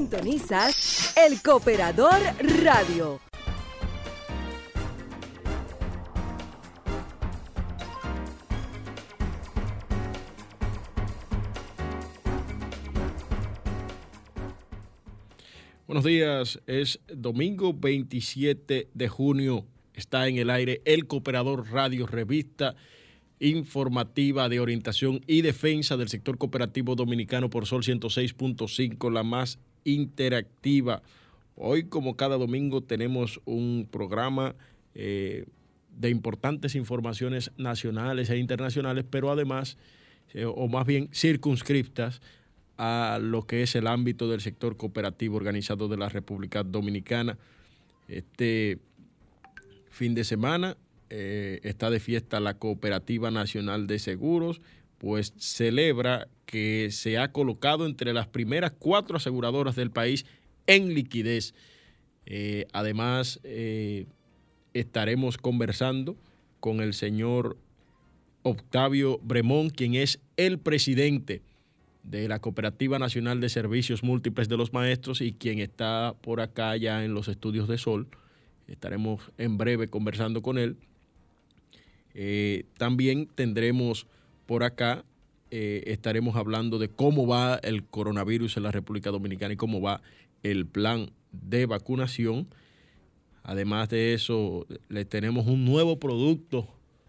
Sintonizas El Cooperador Radio. Buenos días, es domingo 27 de junio. Está en el aire El Cooperador Radio, revista informativa de orientación y defensa del sector cooperativo dominicano por Sol 106.5, la más interactiva. Hoy, como cada domingo, tenemos un programa eh, de importantes informaciones nacionales e internacionales, pero además, eh, o más bien circunscriptas a lo que es el ámbito del sector cooperativo organizado de la República Dominicana. Este fin de semana eh, está de fiesta la Cooperativa Nacional de Seguros, pues celebra que se ha colocado entre las primeras cuatro aseguradoras del país en liquidez. Eh, además, eh, estaremos conversando con el señor Octavio Bremón, quien es el presidente de la Cooperativa Nacional de Servicios Múltiples de los Maestros y quien está por acá ya en los estudios de Sol. Estaremos en breve conversando con él. Eh, también tendremos por acá eh, estaremos hablando de cómo va el coronavirus en la República Dominicana y cómo va el plan de vacunación. Además de eso, le tenemos un nuevo producto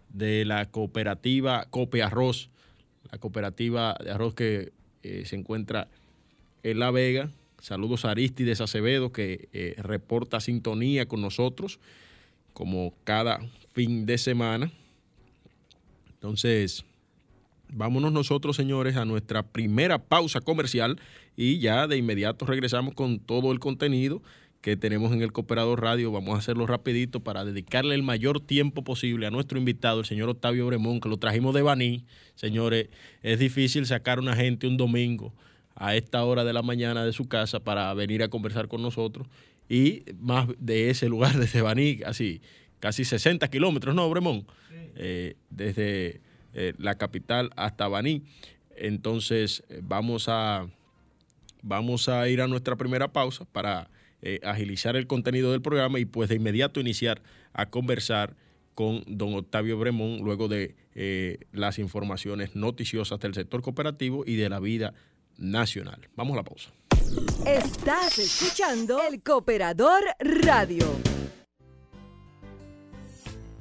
de la cooperativa Cope Arroz, la cooperativa de arroz que eh, se encuentra en La Vega. Saludos a Aristides Acevedo, que eh, reporta sintonía con nosotros, como cada fin de semana. Entonces, Vámonos nosotros, señores, a nuestra primera pausa comercial y ya de inmediato regresamos con todo el contenido que tenemos en el Cooperador Radio. Vamos a hacerlo rapidito para dedicarle el mayor tiempo posible a nuestro invitado, el señor Octavio Bremón, que lo trajimos de Baní. Señores, es difícil sacar a una gente un domingo a esta hora de la mañana de su casa para venir a conversar con nosotros y más de ese lugar desde Baní, así casi 60 kilómetros, ¿no, Bremón? Eh, desde eh, la capital hasta Baní. Entonces, eh, vamos a, vamos a ir a nuestra primera pausa para agilizar el contenido del programa y pues de inmediato iniciar a conversar con don Octavio Bremón luego de las informaciones noticiosas del sector cooperativo y de la vida nacional. Vamos a la pausa. Estás escuchando el Cooperador Radio.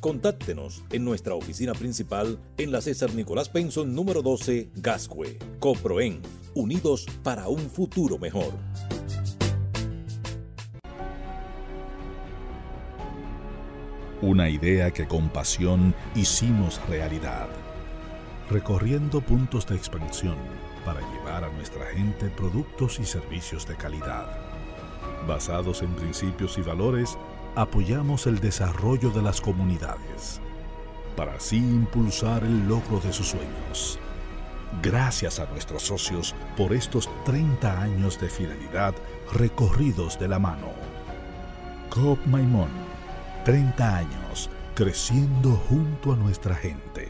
Contáctenos en nuestra oficina principal en la César Nicolás Penson número 12, Gascue. Coproen, unidos para un futuro mejor. Una idea que con pasión hicimos realidad, recorriendo puntos de expansión para llevar a nuestra gente productos y servicios de calidad. Basados en principios y valores, apoyamos el desarrollo de las comunidades, para así impulsar el logro de sus sueños. Gracias a nuestros socios por estos 30 años de fidelidad recorridos de la mano. Coop Maimón, 30 años creciendo junto a nuestra gente.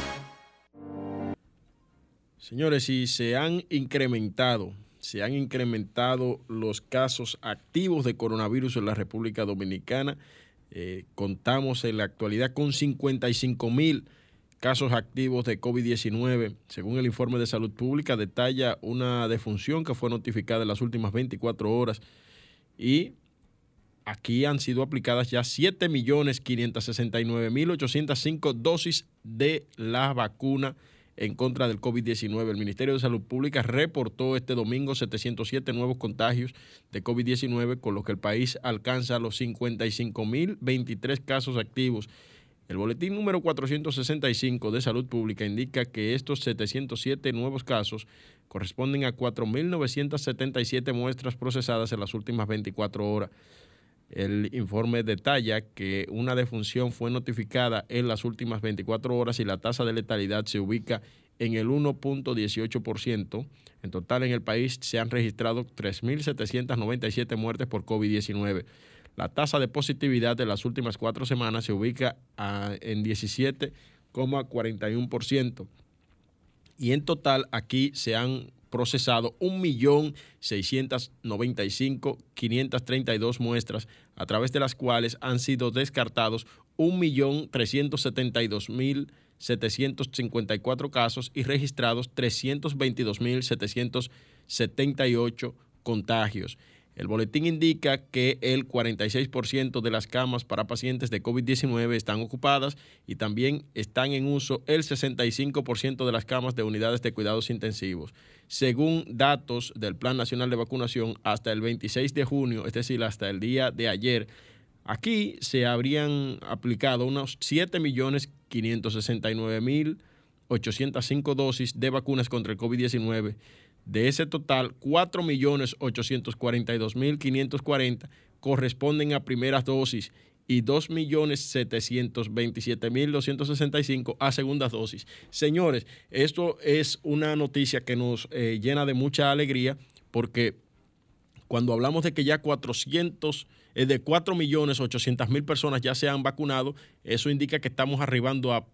Señores, si se han incrementado, se han incrementado los casos activos de coronavirus en la República Dominicana. Eh, contamos en la actualidad con 55 mil casos activos de COVID-19. Según el informe de salud pública, detalla una defunción que fue notificada en las últimas 24 horas y aquí han sido aplicadas ya 7.569.805 dosis de la vacuna en contra del COVID-19. El Ministerio de Salud Pública reportó este domingo 707 nuevos contagios de COVID-19, con lo que el país alcanza los 55.023 casos activos. El boletín número 465 de Salud Pública indica que estos 707 nuevos casos corresponden a 4.977 muestras procesadas en las últimas 24 horas. El informe detalla que una defunción fue notificada en las últimas 24 horas y la tasa de letalidad se ubica en el 1.18%. En total en el país se han registrado 3.797 muertes por COVID-19. La tasa de positividad de las últimas cuatro semanas se ubica en 17,41%. Y en total aquí se han procesado 1.695.532 muestras, a través de las cuales han sido descartados 1.372.754 casos y registrados 322.778 contagios. El boletín indica que el 46% de las camas para pacientes de COVID-19 están ocupadas y también están en uso el 65% de las camas de unidades de cuidados intensivos. Según datos del Plan Nacional de Vacunación, hasta el 26 de junio, es decir, hasta el día de ayer, aquí se habrían aplicado unos 7.569.805 dosis de vacunas contra el COVID-19 de ese total, 4.842.540 corresponden a primeras dosis y 2.727.265 a segundas dosis. Señores, esto es una noticia que nos eh, llena de mucha alegría porque cuando hablamos de que ya 400, eh, de 4.800.000 personas ya se han vacunado, eso indica que estamos arribando a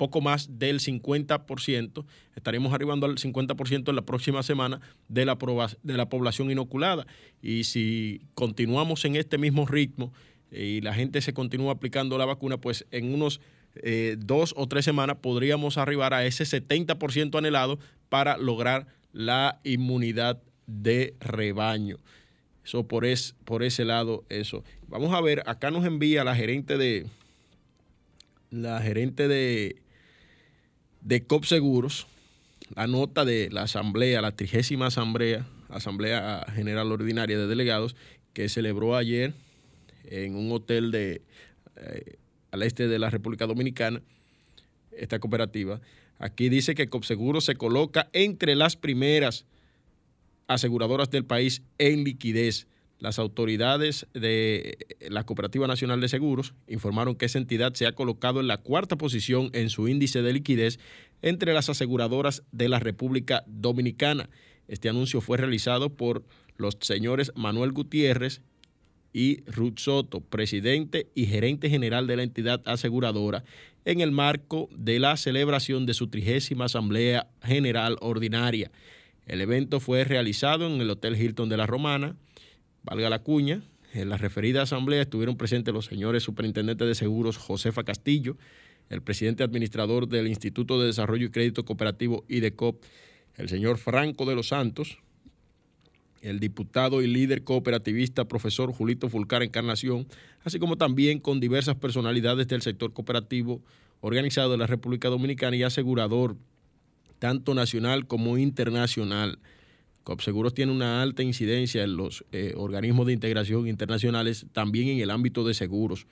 poco más del 50%, estaremos arribando al 50% en la próxima semana de la, de la población inoculada. Y si continuamos en este mismo ritmo y la gente se continúa aplicando la vacuna, pues en unos eh, dos o tres semanas podríamos arribar a ese 70% anhelado para lograr la inmunidad de rebaño. Eso por, es, por ese lado, eso. Vamos a ver, acá nos envía la gerente de la gerente de, de COP Seguros, la nota de la asamblea, la trigésima asamblea, asamblea general ordinaria de delegados, que celebró ayer en un hotel de eh, al este de la República Dominicana, esta cooperativa. Aquí dice que Copseguro se coloca entre las primeras aseguradoras del país en liquidez. Las autoridades de la Cooperativa Nacional de Seguros informaron que esa entidad se ha colocado en la cuarta posición en su índice de liquidez entre las aseguradoras de la República Dominicana. Este anuncio fue realizado por los señores Manuel Gutiérrez y Ruth Soto, presidente y gerente general de la entidad aseguradora, en el marco de la celebración de su trigésima Asamblea General Ordinaria. El evento fue realizado en el Hotel Hilton de la Romana, valga la cuña. En la referida asamblea estuvieron presentes los señores superintendentes de seguros Josefa Castillo, el presidente administrador del Instituto de Desarrollo y Crédito Cooperativo IDECOP, el señor Franco de los Santos, el diputado y líder cooperativista profesor Julito Fulcar Encarnación, así como también con diversas personalidades del sector cooperativo organizado de la República Dominicana y asegurador, tanto nacional como internacional. COPSEGUROS tiene una alta incidencia en los eh, organismos de integración internacionales, también en el ámbito de seguros.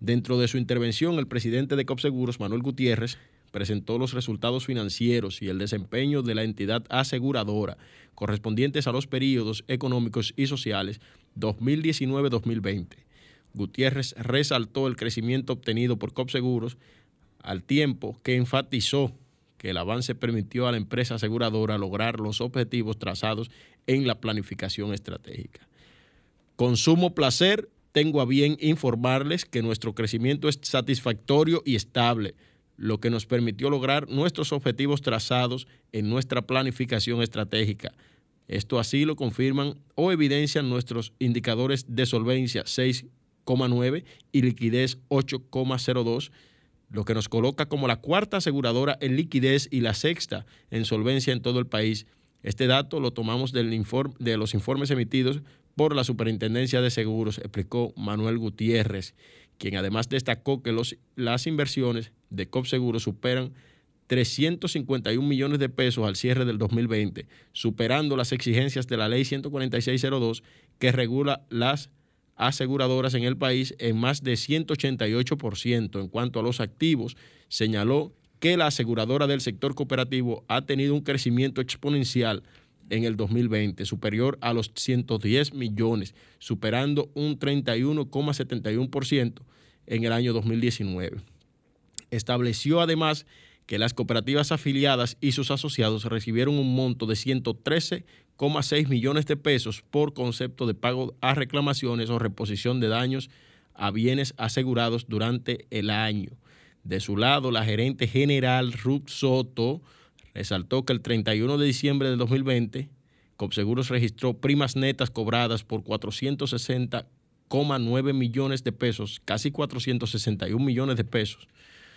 Dentro de su intervención, el presidente de COPSEGUROS, Manuel Gutiérrez, presentó los resultados financieros y el desempeño de la entidad aseguradora correspondientes a los periodos económicos y sociales 2019-2020. Gutiérrez resaltó el crecimiento obtenido por COPSEGUROS al tiempo que enfatizó que el avance permitió a la empresa aseguradora lograr los objetivos trazados en la planificación estratégica. Con sumo placer, tengo a bien informarles que nuestro crecimiento es satisfactorio y estable lo que nos permitió lograr nuestros objetivos trazados en nuestra planificación estratégica. Esto así lo confirman o evidencian nuestros indicadores de solvencia 6,9 y liquidez 8,02, lo que nos coloca como la cuarta aseguradora en liquidez y la sexta en solvencia en todo el país. Este dato lo tomamos del de los informes emitidos por la Superintendencia de Seguros, explicó Manuel Gutiérrez quien además destacó que los, las inversiones de COP Seguro superan 351 millones de pesos al cierre del 2020, superando las exigencias de la ley 14602 que regula las aseguradoras en el país en más de 188%. En cuanto a los activos, señaló que la aseguradora del sector cooperativo ha tenido un crecimiento exponencial en el 2020, superior a los 110 millones, superando un 31,71% en el año 2019. Estableció además que las cooperativas afiliadas y sus asociados recibieron un monto de 113,6 millones de pesos por concepto de pago a reclamaciones o reposición de daños a bienes asegurados durante el año. De su lado, la gerente general Ruth Soto resaltó que el 31 de diciembre del 2020, Copseguros registró primas netas cobradas por 460,9 millones de pesos, casi 461 millones de pesos.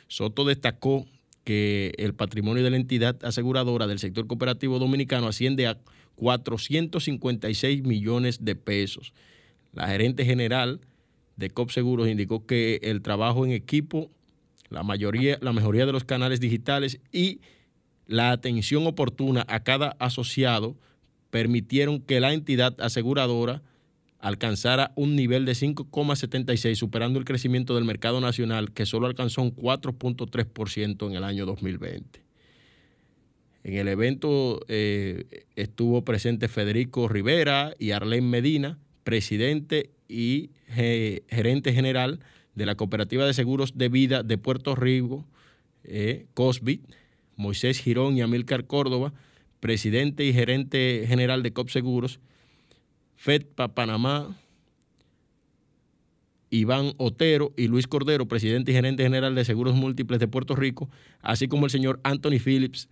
Soto destacó que el patrimonio de la entidad aseguradora del sector cooperativo dominicano asciende a 456 millones de pesos. La gerente general de COPSEGUROS indicó que el trabajo en equipo, la mayoría, la mejoría de los canales digitales y la atención oportuna a cada asociado permitieron que la entidad aseguradora alcanzara un nivel de 5,76, superando el crecimiento del mercado nacional, que solo alcanzó un 4.3% en el año 2020. En el evento eh, estuvo presente Federico Rivera y Arlene Medina, presidente y gerente general de la Cooperativa de Seguros de Vida de Puerto Rico, eh, COSBIT, Moisés Girón y Amílcar Córdoba, presidente y gerente general de COP Seguros, FED para Panamá, Iván Otero y Luis Cordero, presidente y gerente general de Seguros Múltiples de Puerto Rico, así como el señor Anthony Phillips,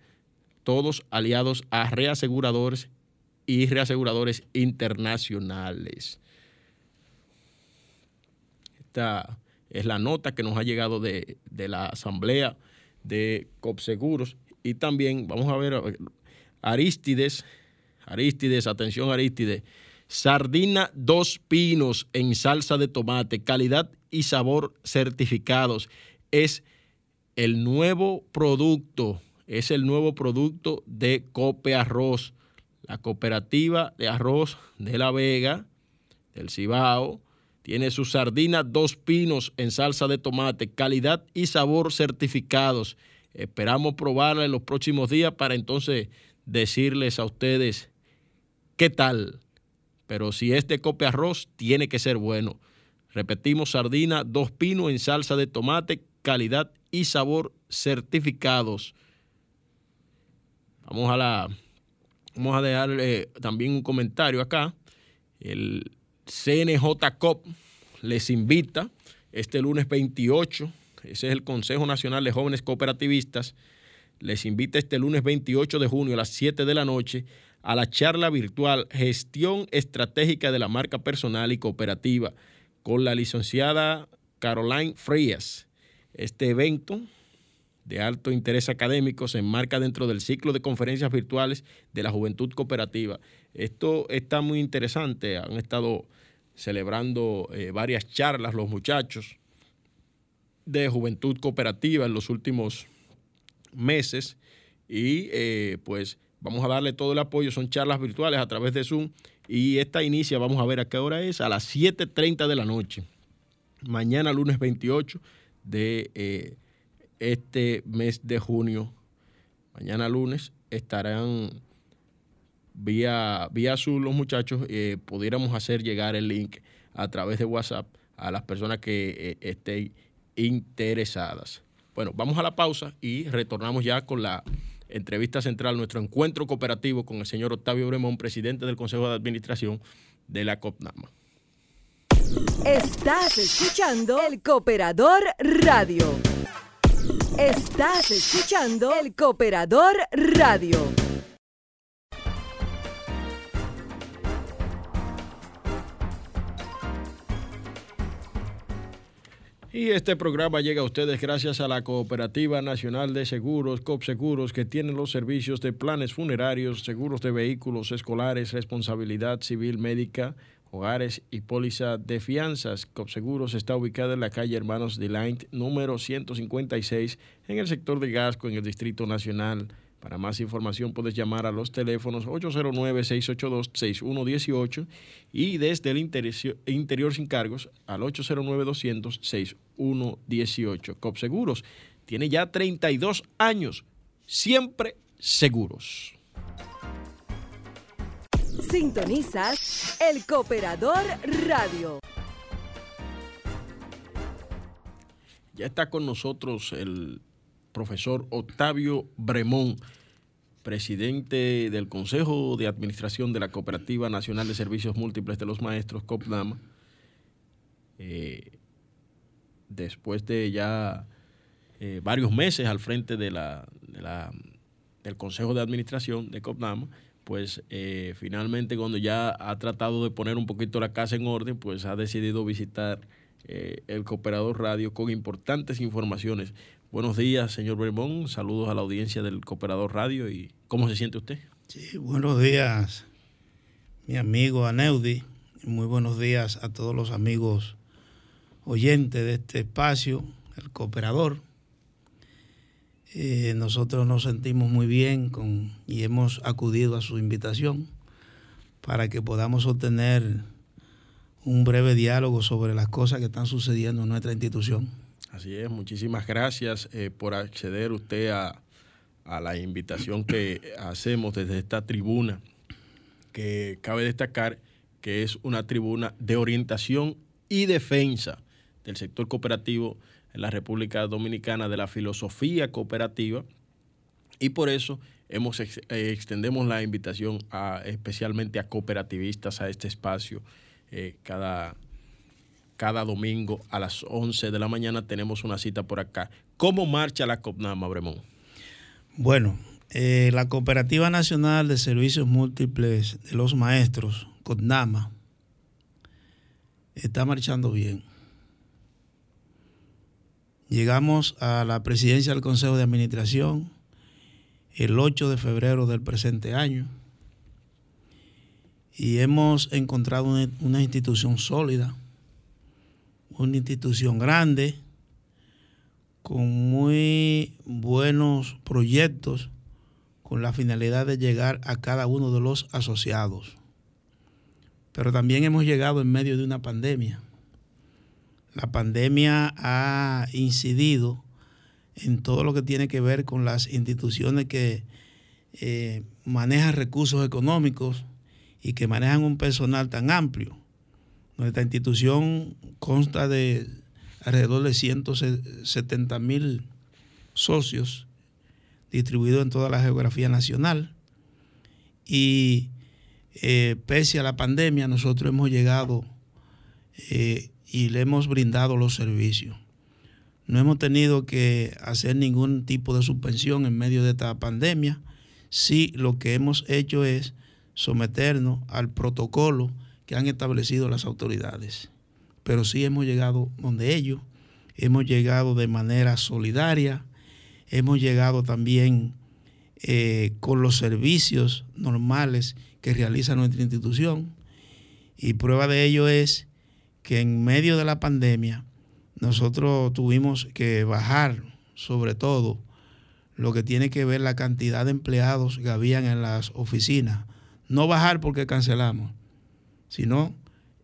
todos aliados a reaseguradores y reaseguradores internacionales. Esta es la nota que nos ha llegado de, la asamblea de COPSEGUROS y también vamos a ver Aristides, Aristides, atención Aristides, Sardina Dos Pinos en salsa de tomate, calidad y sabor certificados. Es el nuevo producto, es el nuevo producto de Cope Arroz, la cooperativa de arroz de La Vega, del Cibao. Tiene su sardina Dos Pinos en salsa de tomate, calidad y sabor certificados. Esperamos probarla en los próximos días para entonces decirles a ustedes qué tal pero si es de cope arroz, tiene que ser bueno. Repetimos, sardina, dos pinos en salsa de tomate, calidad y sabor certificados. Vamos a la, vamos a dejarle también un comentario acá. El CNJ COP les invita este lunes 28, ese es el Consejo Nacional de Jóvenes Cooperativistas, les invita este lunes 28 de junio a las 7 de la noche a la charla virtual Gestión Estratégica de la Marca Personal y Cooperativa con la licenciada Caroline Frías. Este evento de alto interés académico se enmarca dentro del ciclo de conferencias virtuales de la Juventud Cooperativa. Esto está muy interesante, han estado celebrando eh, varias charlas los muchachos de Juventud Cooperativa en los últimos meses y eh, pues Vamos a darle todo el apoyo, son charlas virtuales a través de Zoom y esta inicia, vamos a ver a qué hora es, a las 7.30 de la noche. Mañana lunes 28 de eh, este mes de junio. Mañana lunes estarán vía, vía Zoom los muchachos, eh, pudiéramos hacer llegar el link a través de WhatsApp a las personas que eh, estén interesadas. Bueno, vamos a la pausa y retornamos ya con la entrevista central, nuestro encuentro cooperativo con el señor Octavio Bremón, presidente del Consejo de Administración de la COPNAMA. Estás escuchando el Cooperador Radio. Estás escuchando el Cooperador Radio. Y este programa llega a ustedes gracias a la Cooperativa Nacional de Seguros, COPSEGUROS, que tiene los servicios de planes funerarios, seguros de vehículos escolares, responsabilidad civil médica, hogares y póliza de fianzas. COPSEGUROS está ubicada en la calle Hermanos de Delaint, número 156, en el sector de Gasco, en el Distrito Nacional. Para más información puedes llamar a los teléfonos 809-682-6118 y desde el interior, sin cargos al 809-200-6118. COPSEGUROS tiene ya 32 años, siempre seguros. Sintonizas el Cooperador Radio. Ya está con nosotros el profesor Octavio Bremón, presidente del Consejo de Administración de la Cooperativa Nacional de Servicios Múltiples de los Maestros, COPNAMA. Eh, después de ya eh, varios meses al frente de la, del Consejo de Administración de COPNAMA, pues eh, finalmente cuando ya ha tratado de poner un poquito la casa en orden, pues ha decidido visitar el Cooperador Radio con importantes informaciones Buenos días, señor Bermón. Saludos a la audiencia del Cooperador Radio. ¿Y cómo se siente usted? Sí, buenos días, mi amigo Aneudi. Muy buenos días a todos los amigos oyentes de este espacio, el Cooperador. Eh, nosotros nos sentimos muy bien con, y hemos acudido a su invitación para que podamos obtener un breve diálogo sobre las cosas que están sucediendo en nuestra institución. Así es, muchísimas gracias eh, por acceder usted a, la invitación que hacemos desde esta tribuna, que cabe destacar que es una tribuna de orientación y defensa del sector cooperativo en la República Dominicana, de la filosofía cooperativa, y por eso hemos, eh, extendemos la invitación a, especialmente a cooperativistas a este espacio eh, cada cada domingo a las 11 de la mañana tenemos una cita por acá. ¿Cómo marcha la COPNAMA, Bremón? Bueno, eh, la Cooperativa Nacional de Servicios Múltiples de los Maestros, COPNAMA, está marchando bien. Llegamos a la presidencia del Consejo de Administración el 8 de febrero del presente año y hemos encontrado una, una institución sólida, una institución grande, con muy buenos proyectos, con la finalidad de llegar a cada uno de los asociados. Pero también hemos llegado en medio de una pandemia. La pandemia ha incidido en todo lo que tiene que ver con las instituciones que eh, manejan recursos económicos y que manejan un personal tan amplio. Nuestra institución consta de alrededor de 170 mil socios distribuidos en toda la geografía nacional. Y eh, pese a la pandemia, nosotros hemos llegado eh, y le hemos brindado los servicios. No hemos tenido que hacer ningún tipo de suspensión en medio de esta pandemia. Sí, lo que hemos hecho es someternos al protocolo que han establecido las autoridades. Pero sí hemos llegado donde ellos, hemos llegado de manera solidaria, hemos llegado también eh, con los servicios normales que realiza nuestra institución. Y prueba de ello es que en medio de la pandemia nosotros tuvimos que bajar sobre todo lo que tiene que ver la cantidad de empleados que habían en las oficinas no bajar porque cancelamos, sino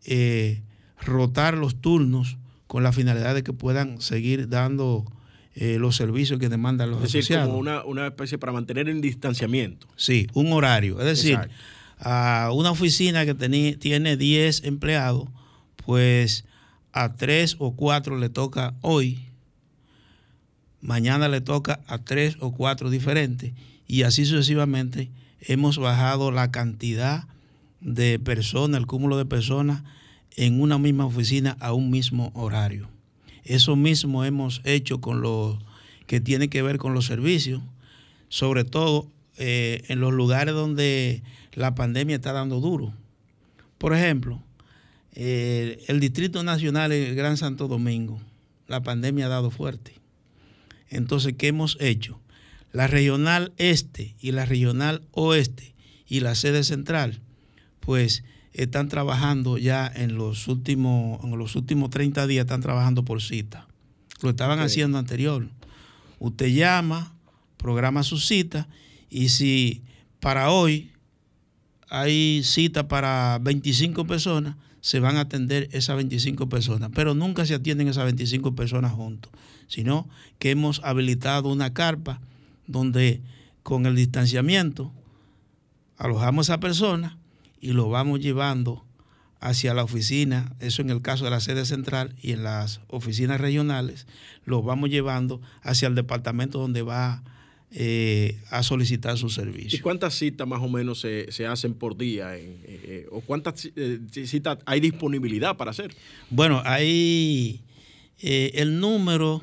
eh, rotar los turnos con la finalidad de que puedan seguir dando eh, los servicios que demandan los es decir, asociados. como una, una, especie para mantener el distanciamiento. Sí, un horario. Es decir, Exacto. a una oficina que tení, tiene 10 empleados, pues a 3 o 4 le toca hoy, mañana le toca a 3 o 4 diferentes, y así sucesivamente hemos bajado la cantidad de personas, el cúmulo de personas en una misma oficina a un mismo horario. Eso mismo hemos hecho con lo que tiene que ver con los servicios, sobre todo eh, en los lugares donde la pandemia está dando duro. Por ejemplo, eh, el Distrito Nacional, el Gran Santo Domingo, la pandemia ha dado fuerte. Entonces, ¿qué hemos hecho? la regional este y la regional oeste y la sede central, pues están trabajando ya en los últimos, en los últimos 30 días, están trabajando por cita. Lo estaban okay. haciendo anterior. Usted llama, programa su cita y si para hoy hay cita para 25 personas, se van a atender esas 25 personas, pero nunca se atienden esas 25 personas juntos, sino que hemos habilitado una carpa donde con el distanciamiento alojamos a esa persona y lo vamos llevando hacia la oficina, eso en el caso de la sede central y en las oficinas regionales, lo vamos llevando hacia el departamento donde va eh, a solicitar su servicio. ¿Y cuántas citas más o menos se, se hacen por día? Eh, eh, ¿O cuántas citas hay disponibilidad para hacer? Bueno, hay el número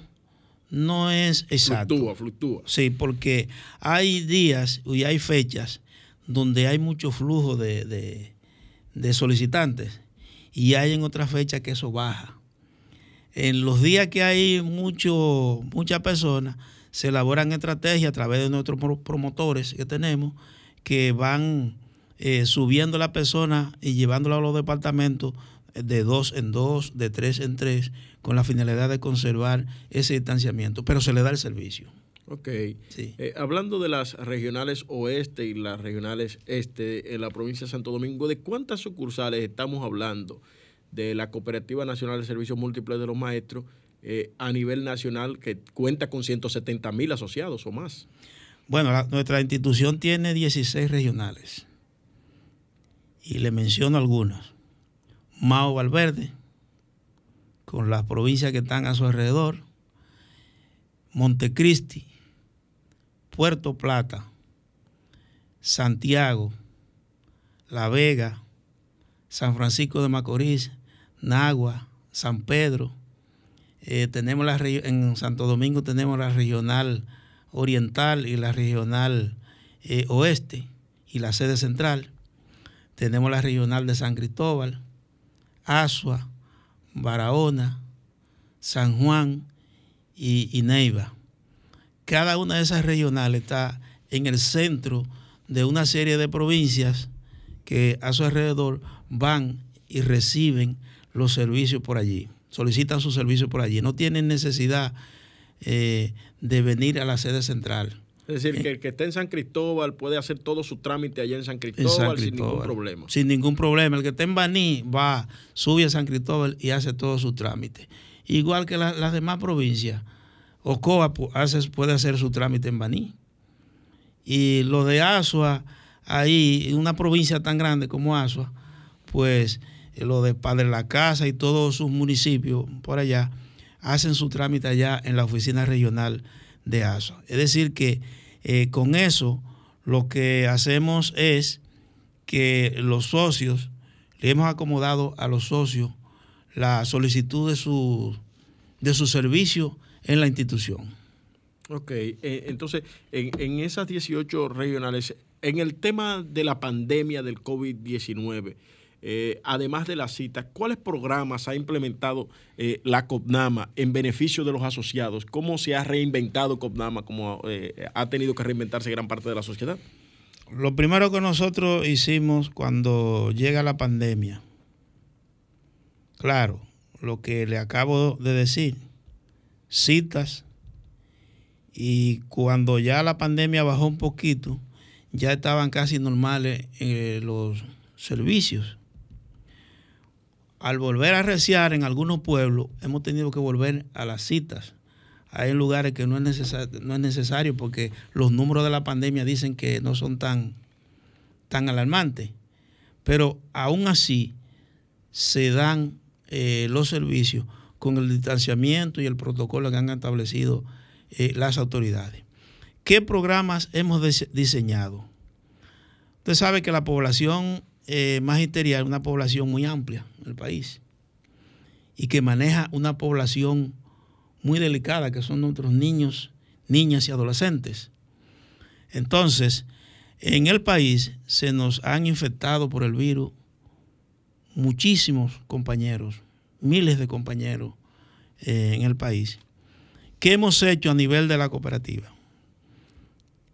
no es exacto. Fluctúa, fluctúa. Sí, porque hay días y hay fechas donde hay mucho flujo de, de, solicitantes y hay en otras fechas que eso baja. En los días que hay mucho, muchas personas, se elaboran estrategias a través de nuestros promotores que tenemos que van eh, subiendo la persona y llevándola a los departamentos de dos en dos, de tres en tres, con la finalidad de conservar ese distanciamiento, pero se le da el servicio. Ok. Sí. Eh, hablando de las regionales oeste y las regionales este en la provincia de Santo Domingo, ¿de cuántas sucursales estamos hablando de la Cooperativa Nacional de Servicios Múltiples de los Maestros eh, a nivel nacional que cuenta con 170 mil asociados o más? Bueno, la, nuestra institución tiene 16 regionales y le menciono algunas. Mao Valverde, con las provincias que están a su alrededor, Montecristi, Puerto Plata, Santiago, La Vega, San Francisco de Macorís, Nagua, San Pedro, eh, tenemos en Santo Domingo tenemos la regional oriental y la regional eh, oeste y la sede central. Tenemos la regional de San Cristóbal, Asua, Barahona, San Juan y, Neiva. Cada una de esas regionales está en el centro de una serie de provincias que a su alrededor van y reciben los servicios por allí, solicitan sus servicios por allí. No tienen necesidad eh, de venir a la sede central. Es decir, que el que esté en San Cristóbal puede hacer todo su trámite allá en San Cristóbal, sin ningún problema. Sin ningún problema. El que esté en Baní va, sube a San Cristóbal y hace todo su trámite. Igual que las demás provincias. Ocoa puede hacer su trámite en Baní. Y lo de Asua, ahí, en una provincia tan grande como Asua, pues eh, lo de Padre La Casa y todos sus municipios por allá, hacen su trámite allá en la oficina regional de Asua. Es decir, que eh, con eso lo que hacemos es que los socios, le hemos acomodado a los socios la solicitud de su, de su servicio en la institución. Ok, eh, entonces en, en, esas 18 regionales, en el tema de la pandemia del COVID-19, eh, además de la cita, ¿cuáles programas ha implementado eh, la COPNAMA en beneficio de los asociados? ¿Cómo se ha reinventado COPNAMA? ¿Cómo eh, ha tenido que reinventarse gran parte de la sociedad? Lo primero que nosotros hicimos cuando llega la pandemia, claro, lo que le acabo de decir, citas, y cuando ya la pandemia bajó un poquito, ya estaban casi normales los servicios al volver a reciar en algunos pueblos, hemos tenido que volver a las citas. Hay lugares que no es, no es necesario porque los números de la pandemia dicen que no son tan, tan alarmantes. Pero aún así se dan eh, los servicios con el distanciamiento y el protocolo que han establecido eh, las autoridades. ¿Qué programas hemos diseñado? Usted sabe que la población eh, magisterial, una población muy amplia en el país y que maneja una población muy delicada, que son nuestros niños, niñas y adolescentes. Entonces, en el país se nos han infectado por el virus muchísimos compañeros, miles de compañeros eh, en el país. ¿Qué hemos hecho a nivel de la cooperativa?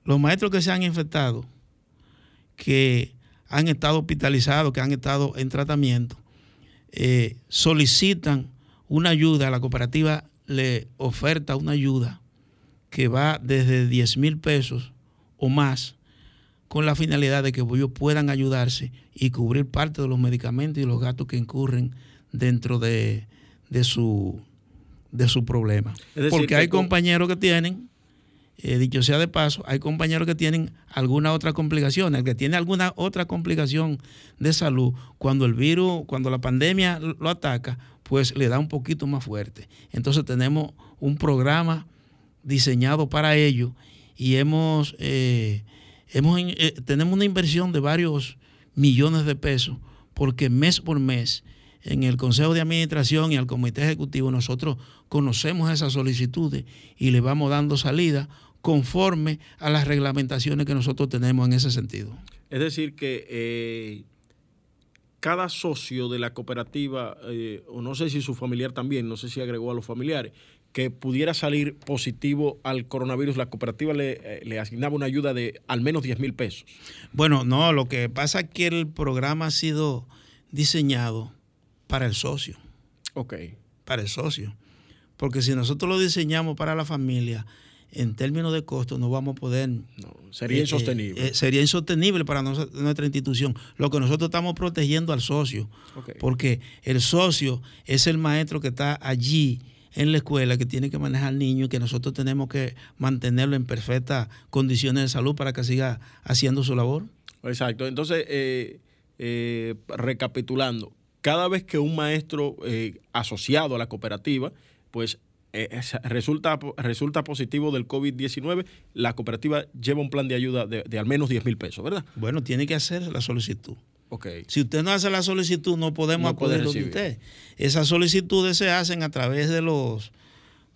Los maestros que se han infectado, que han estado hospitalizados, que han estado en tratamiento, eh, solicitan una ayuda, la cooperativa le oferta una ayuda que va desde 10 mil pesos o más con la finalidad de que ellos puedan ayudarse y cubrir parte de los medicamentos y los gastos que incurren dentro de, su, de su problema. Porque hay compañeros que tienen eh, dicho sea de paso, hay compañeros que tienen alguna otra complicación. El que tiene alguna otra complicación de salud, cuando el virus, cuando la pandemia lo ataca, pues le da un poquito más fuerte. Entonces tenemos un programa diseñado para ello y hemos, eh, hemos eh, tenemos una inversión de varios millones de pesos porque mes por mes en el Consejo de Administración y al Comité Ejecutivo nosotros conocemos esas solicitudes y le vamos dando salida conforme a las reglamentaciones que nosotros tenemos en ese sentido. Es decir, que eh, cada socio de la cooperativa, eh, o no sé si su familiar también, no sé si agregó a los familiares, que pudiera salir positivo al coronavirus, la cooperativa le, eh, le asignaba una ayuda de al menos 10 mil pesos. Bueno, no, lo que pasa es que el programa ha sido diseñado para el socio. Ok. Para el socio. Porque si nosotros lo diseñamos para la familia, en términos de costo no vamos a poder... sería eh, insostenible. Eh, sería insostenible para nuestra institución. Lo que nosotros estamos protegiendo al socio, porque el socio es el maestro que está allí en la escuela, que tiene que manejar al niño y que nosotros tenemos que mantenerlo en perfectas condiciones de salud para que siga haciendo su labor. Exacto. Entonces, eh, recapitulando, cada vez que un maestro asociado a la cooperativa, pues eh, resulta, resulta positivo del COVID-19, la cooperativa lleva un plan de ayuda de, al menos 10 mil pesos, ¿verdad? Bueno, tiene que hacer la solicitud. Okay. Si usted no hace la solicitud, no podemos No acudir recibir. usted. Esas solicitudes se hacen a través de los,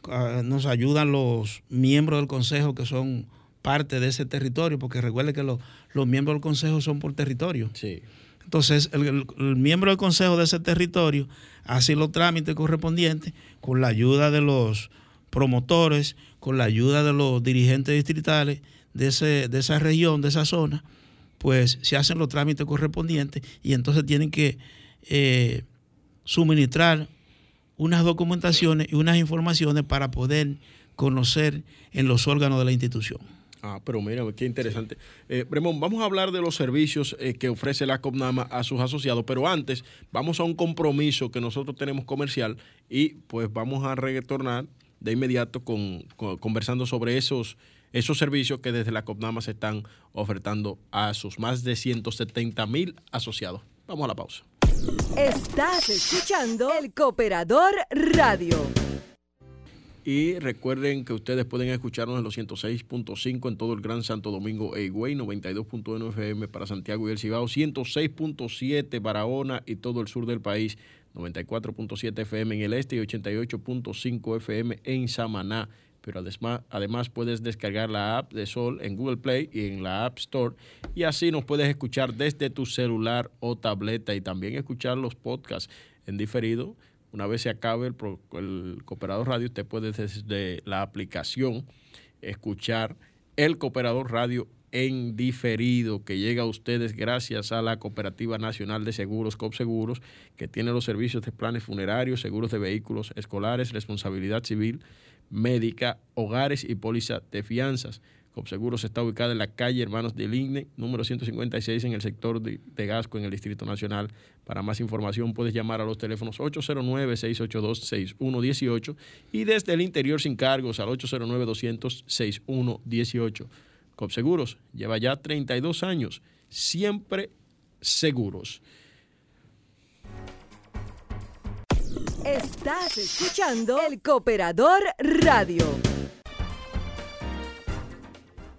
ah, nos ayudan los miembros del consejo que son parte de ese territorio, porque recuerde que los miembros del consejo son por territorio. Sí. Entonces, el, miembro del consejo de ese territorio hace los trámites correspondientes con la ayuda de los promotores, con la ayuda de los dirigentes distritales de, ese, de esa región, de esa zona, pues se hacen los trámites correspondientes y entonces tienen que eh, suministrar unas documentaciones y unas informaciones para poder conocer en los órganos de la institución. Ah, pero mira, qué interesante. Eh, Bremón, vamos a hablar de los servicios eh, que ofrece la COPNAMA a sus asociados, pero antes vamos a un compromiso que nosotros tenemos comercial y pues vamos a retornar de inmediato con, con- conversando sobre esos, esos servicios que desde la COPNAMA se están ofertando a sus más de 170 mil asociados. Vamos a la pausa. Estás escuchando El Cooperador Radio. Y recuerden que ustedes pueden escucharnos en los 106.5 en todo el Gran Santo Domingo Higüey, 92.1 FM para Santiago y el Cibao, 106.7 Barahona y todo el sur del país, 94.7 FM en el este y 88.5 FM en Samaná. Pero además, además puedes descargar la app de Sol en Google Play y en la App Store y así nos puedes escuchar desde tu celular o tableta y también escuchar los podcasts en diferido una vez se acabe el, Cooperador Radio, usted puede desde la aplicación escuchar el Cooperador Radio en diferido que llega a ustedes gracias a la Cooperativa Nacional de Seguros, COPSEGUROS, que tiene los servicios de planes funerarios, seguros de vehículos escolares, responsabilidad civil, médica, hogares y póliza de fianzas. COPSEGUROS está ubicada en la calle Hermanos del Igne, número 156, en el sector de, de Gasco, en el Distrito Nacional. Para más información puedes llamar a los teléfonos 809-682-6118 y desde el interior sin cargos al 809-200-6118. COPSEGUROS lleva ya 32 años, siempre seguros. Estás escuchando El Cooperador Radio.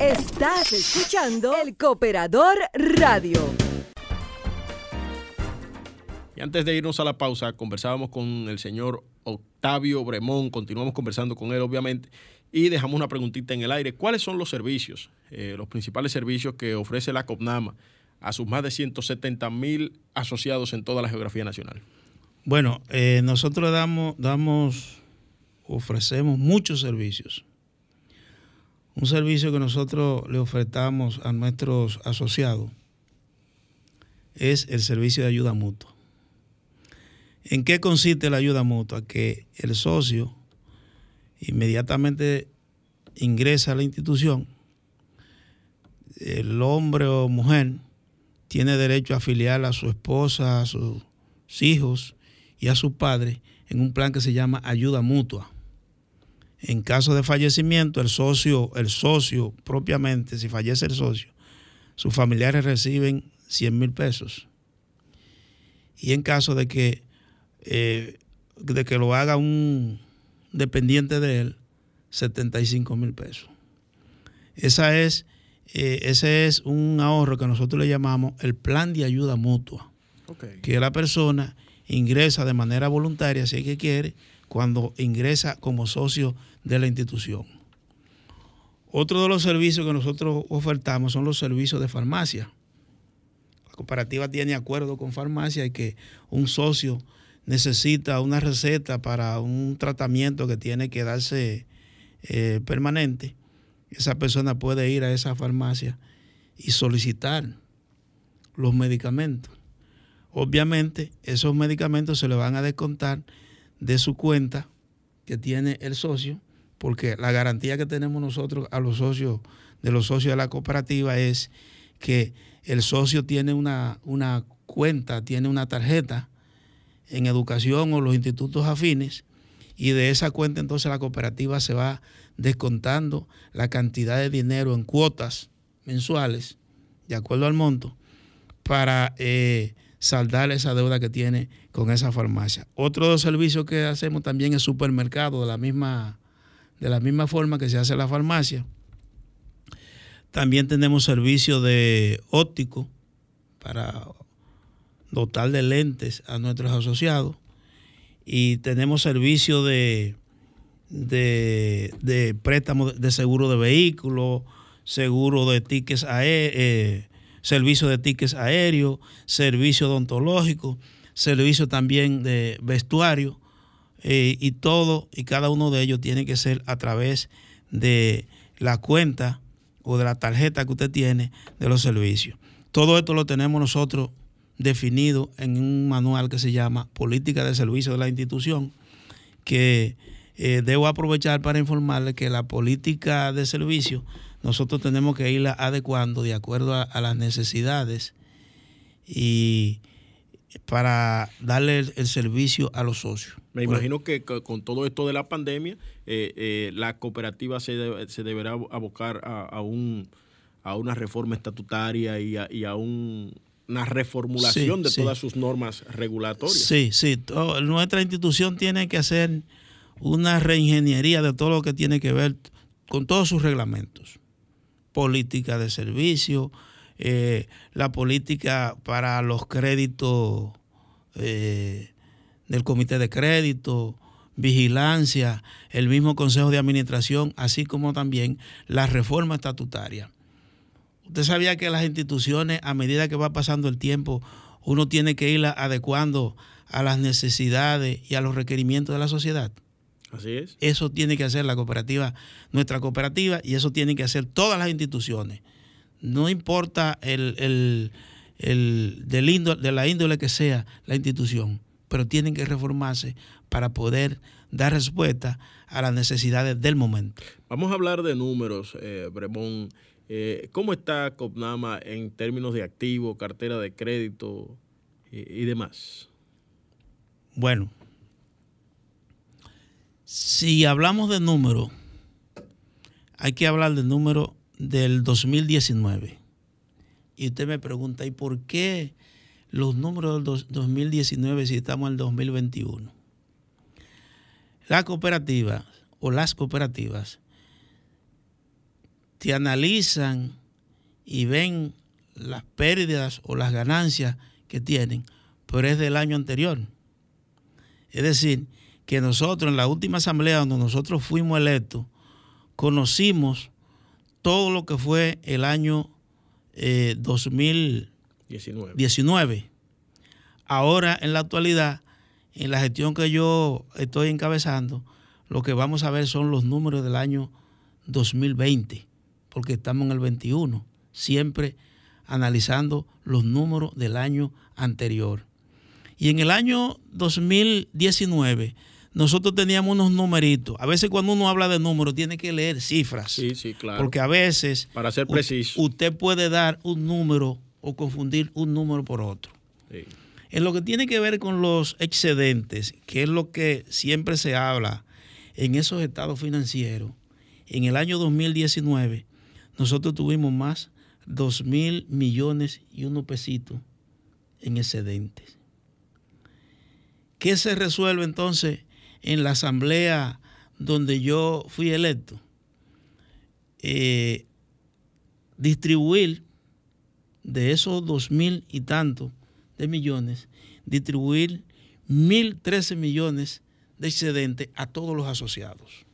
Estás escuchando El Cooperador Radio. Y antes de irnos a la pausa, conversábamos con el señor Octavio Bremón, continuamos conversando con él, obviamente, y dejamos una preguntita en el aire. ¿Cuáles son los servicios, eh, los principales servicios que ofrece la COPNAMA a sus más de 170 mil asociados en toda la geografía nacional? Bueno, eh, nosotros damos, damos, ofrecemos muchos servicios. Un servicio que nosotros le ofertamos a nuestros asociados es el servicio de ayuda mutua. ¿En qué consiste la ayuda mutua? Que el socio inmediatamente ingresa a la institución, el hombre o mujer tiene derecho a afiliar a su esposa, a sus hijos y a sus padres en un plan que se llama ayuda mutua. En caso de fallecimiento, el socio, el socio propiamente, si fallece el socio, sus familiares reciben 100 mil pesos. Y en caso de que, eh, de que lo haga un dependiente de él, 75 mil pesos. Esa es, eh, ese es un ahorro que nosotros le llamamos el plan de ayuda mutua que la persona ingresa de manera voluntaria, si es que quiere, cuando ingresa como socio de la institución. Otro de los servicios que nosotros ofertamos son los servicios de farmacia. La cooperativa tiene acuerdo con farmacia y que un socio necesita una receta para un tratamiento que tiene que darse eh, permanente. Esa persona puede ir a esa farmacia y solicitar los medicamentos. Obviamente, esos medicamentos se le van a descontar de su cuenta que tiene el socio, porque la garantía que tenemos nosotros a los socios de los socios de la cooperativa es que el socio tiene una, una cuenta, tiene una tarjeta en educación o los institutos afines y de esa cuenta entonces la cooperativa se va descontando la cantidad de dinero en cuotas mensuales, de acuerdo al monto, para eh, saldar esa deuda que tiene con esa farmacia. Otro servicio que hacemos también es supermercado, de la misma, de la misma forma que se hace la farmacia. También tenemos servicio de óptico para dotar de lentes a nuestros asociados y tenemos servicio de, de, de préstamo de seguro de vehículos, seguro de tickets eh, servicio de tickets aéreos, servicio odontológico, servicio también de vestuario eh, y todo y cada uno de ellos tiene que ser a través de la cuenta o de la tarjeta que usted tiene de los servicios. Todo esto lo tenemos nosotros definido en un manual que se llama Política de Servicio de la Institución, que eh, debo aprovechar para informarle que la política de servicio nosotros tenemos que irla adecuando de acuerdo a, las necesidades y para darle el, servicio a los socios. Me imagino que con todo esto de la pandemia, eh, eh, la cooperativa se, deberá abocar a, un, a una reforma estatutaria y y a un una reformulación de todas sus normas regulatorias. Sí, sí. nuestra institución tiene que hacer una reingeniería de todo lo que tiene que ver con todos sus reglamentos. Política de servicio, eh, la política para los créditos eh, del comité de crédito, vigilancia, el mismo consejo de administración, así como también la reforma estatutaria. Usted sabía que las instituciones, a medida que va pasando el tiempo, uno tiene que ir adecuando a las necesidades y a los requerimientos de la sociedad. Así es. Eso tiene que hacer la cooperativa, nuestra cooperativa, y eso tienen que hacer todas las instituciones. No importa el, el, el de la índole que sea la institución, pero tienen que reformarse para poder dar respuesta a las necesidades del momento. Vamos a hablar de números, eh, Bremón. Eh, ¿Cómo está Copnama en términos de activo, cartera de crédito y, demás? Bueno, si hablamos de número, hay que hablar del número del 2019. Y usted me pregunta, ¿y por qué los números del 2019 si estamos en el 2021? La cooperativa o las cooperativas te analizan y ven las pérdidas o las ganancias que tienen, pero es del año anterior. Es decir, que nosotros en la última asamblea donde nosotros fuimos electos, conocimos todo lo que fue el año 2019. Eh, Ahora, en la actualidad, en la gestión que yo estoy encabezando, lo que vamos a ver son los números del año 2020 porque estamos en el 21, siempre analizando los números del año anterior. Y en el año 2019 nosotros teníamos unos numeritos. A veces cuando uno habla de números tiene que leer cifras. Sí, sí, claro. Porque a veces... Para ser preciso. Usted puede dar un número o confundir un número por otro. En lo que tiene que ver con los excedentes, que es lo que siempre se habla en esos estados financieros, en el año 2019 nosotros tuvimos más 2 mil millones y unos pesitos en excedentes. ¿Qué se resuelve entonces en la asamblea donde yo fui electo? Eh, distribuir de esos dos mil y tantos de millones, distribuir mil trece millones de excedentes a todos los asociados.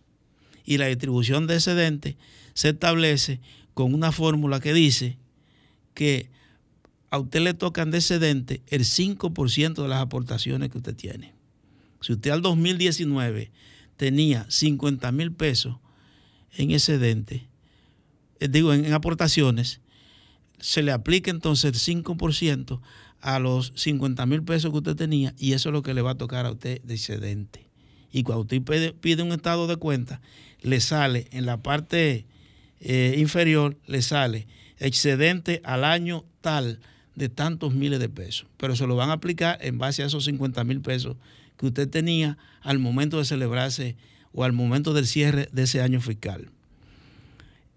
Y la distribución de excedentes se establece con una fórmula que dice que a usted le tocan de excedente el 5% de las aportaciones que usted tiene. Si usted al 2019 tenía 50 mil pesos en excedente, eh, digo, en, aportaciones, se le aplica entonces el 5% a los 50 mil pesos que usted tenía y eso es lo que le va a tocar a usted de excedente. Y cuando usted pide un estado de cuenta, le sale en la parte eh, inferior le sale excedente al año tal de tantos miles de pesos, pero se lo van a aplicar en base a esos 50 mil pesos que usted tenía al momento de celebrarse o al momento del cierre de ese año fiscal.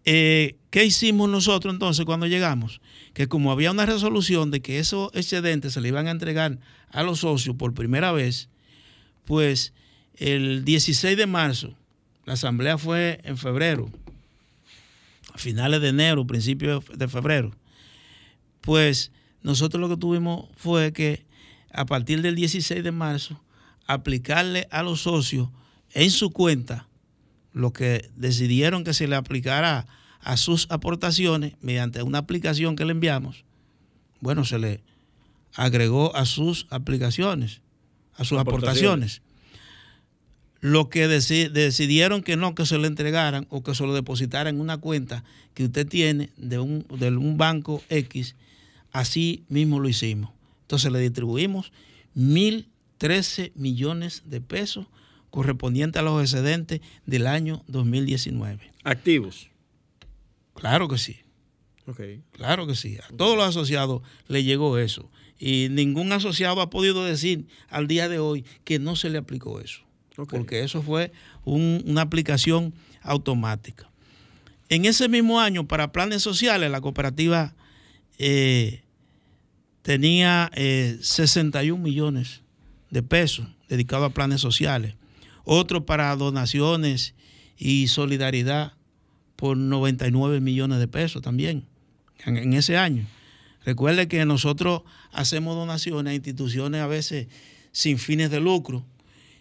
Eh, ¿Qué hicimos nosotros entonces cuando llegamos? Que como había una resolución de que esos excedentes se le iban a entregar a los socios por primera vez, pues el 16 de marzo, la asamblea fue en febrero, a finales de enero, principios de febrero, pues nosotros lo que tuvimos fue que a partir del 16 de marzo, aplicarle a los socios en su cuenta lo que decidieron que se le aplicara a sus aportaciones mediante una aplicación que le enviamos, bueno, se le agregó a sus aplicaciones, a sus aportaciones. Lo que decidieron que no, que se le entregaran o que se lo depositaran en una cuenta que usted tiene de un, de un banco X, así mismo lo hicimos. Entonces le distribuimos 1.013 millones de pesos correspondientes a los excedentes del año 2019. ¿Activos? Claro que sí. Claro que sí. A todos los asociados le llegó eso. Y ningún asociado ha podido decir al día de hoy que no se le aplicó eso. Porque eso fue una aplicación automática. En ese mismo año, para planes sociales, la cooperativa eh, tenía 61 eh, millones de pesos dedicados a planes sociales. Otro para donaciones y solidaridad por 99 millones de pesos también en, ese año. Recuerde que nosotros hacemos donaciones a instituciones a veces sin fines de lucro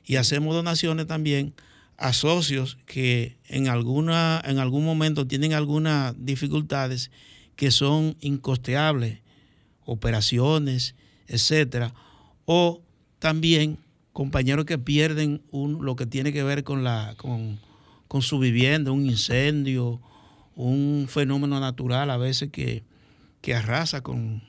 y hacemos donaciones también a socios que en, alguna, en algún momento tienen algunas dificultades que son incosteables, operaciones, etcétera, o también compañeros que pierden lo que tiene que ver con la, con, con su vivienda, un incendio, un fenómeno natural a veces que, arrasa con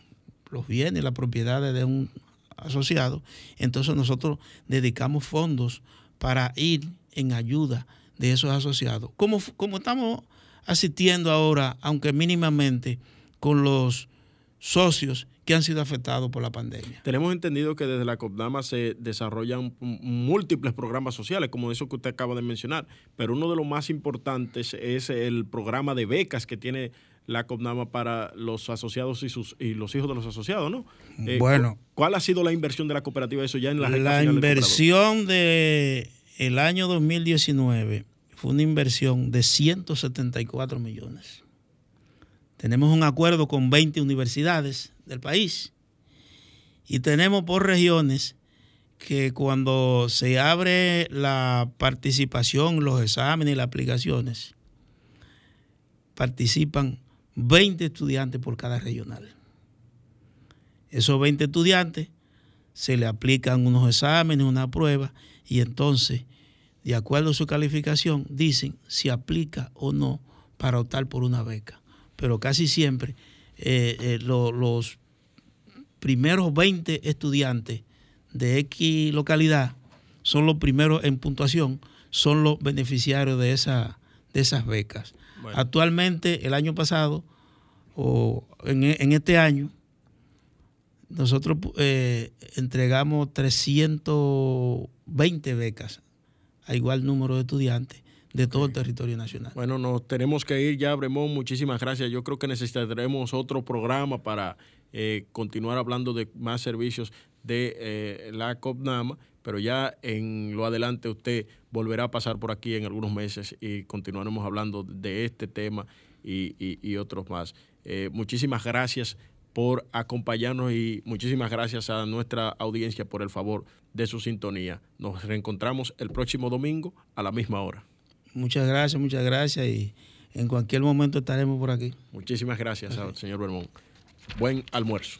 los bienes y las propiedades de un asociado. Entonces nosotros dedicamos fondos para ir en ayuda de esos asociados. Como, como estamos asistiendo ahora, aunque mínimamente, con los socios que han sido afectados por la pandemia. Tenemos entendido que desde la COPDAMA se desarrollan múltiples programas sociales, como eso que usted acaba de mencionar, pero uno de los más importantes es el programa de becas que tiene la COPDAMA para los asociados y, sus, y los hijos de los asociados, ¿no? Eh, bueno. ¿Cuál ha sido la inversión de la cooperativa eso ya en la La inversión del el año 2019 fue una inversión de 174 millones. Tenemos un acuerdo con 20 universidades del país. Y tenemos por regiones que cuando se abre la participación, los exámenes y las aplicaciones, participan 20 estudiantes por cada regional. Esos 20 estudiantes se le aplican unos exámenes, una prueba, y entonces, de acuerdo a su calificación, dicen si aplica o no para optar por una beca. Pero casi siempre eh, eh, los primeros 20 estudiantes de X localidad son los primeros en puntuación, son los beneficiarios de, esa, de esas becas. Actualmente, el año pasado, o en, este año, nosotros eh, entregamos 320 becas a igual número de estudiantes de todo el territorio nacional. Bueno, nos tenemos que ir ya, Bremón. Muchísimas gracias. Yo creo que necesitaremos otro programa para eh, continuar hablando de más servicios de eh, la COPNAMA, pero ya en lo adelante usted volverá a pasar por aquí en algunos meses y continuaremos hablando de este tema y, otros más. Eh, muchísimas gracias por acompañarnos y muchísimas gracias a nuestra audiencia por el favor de su sintonía. Nos reencontramos el próximo domingo a la misma hora. Muchas gracias, muchas gracias y en cualquier momento estaremos por aquí. Muchísimas gracias, señor Bermón. Buen almuerzo.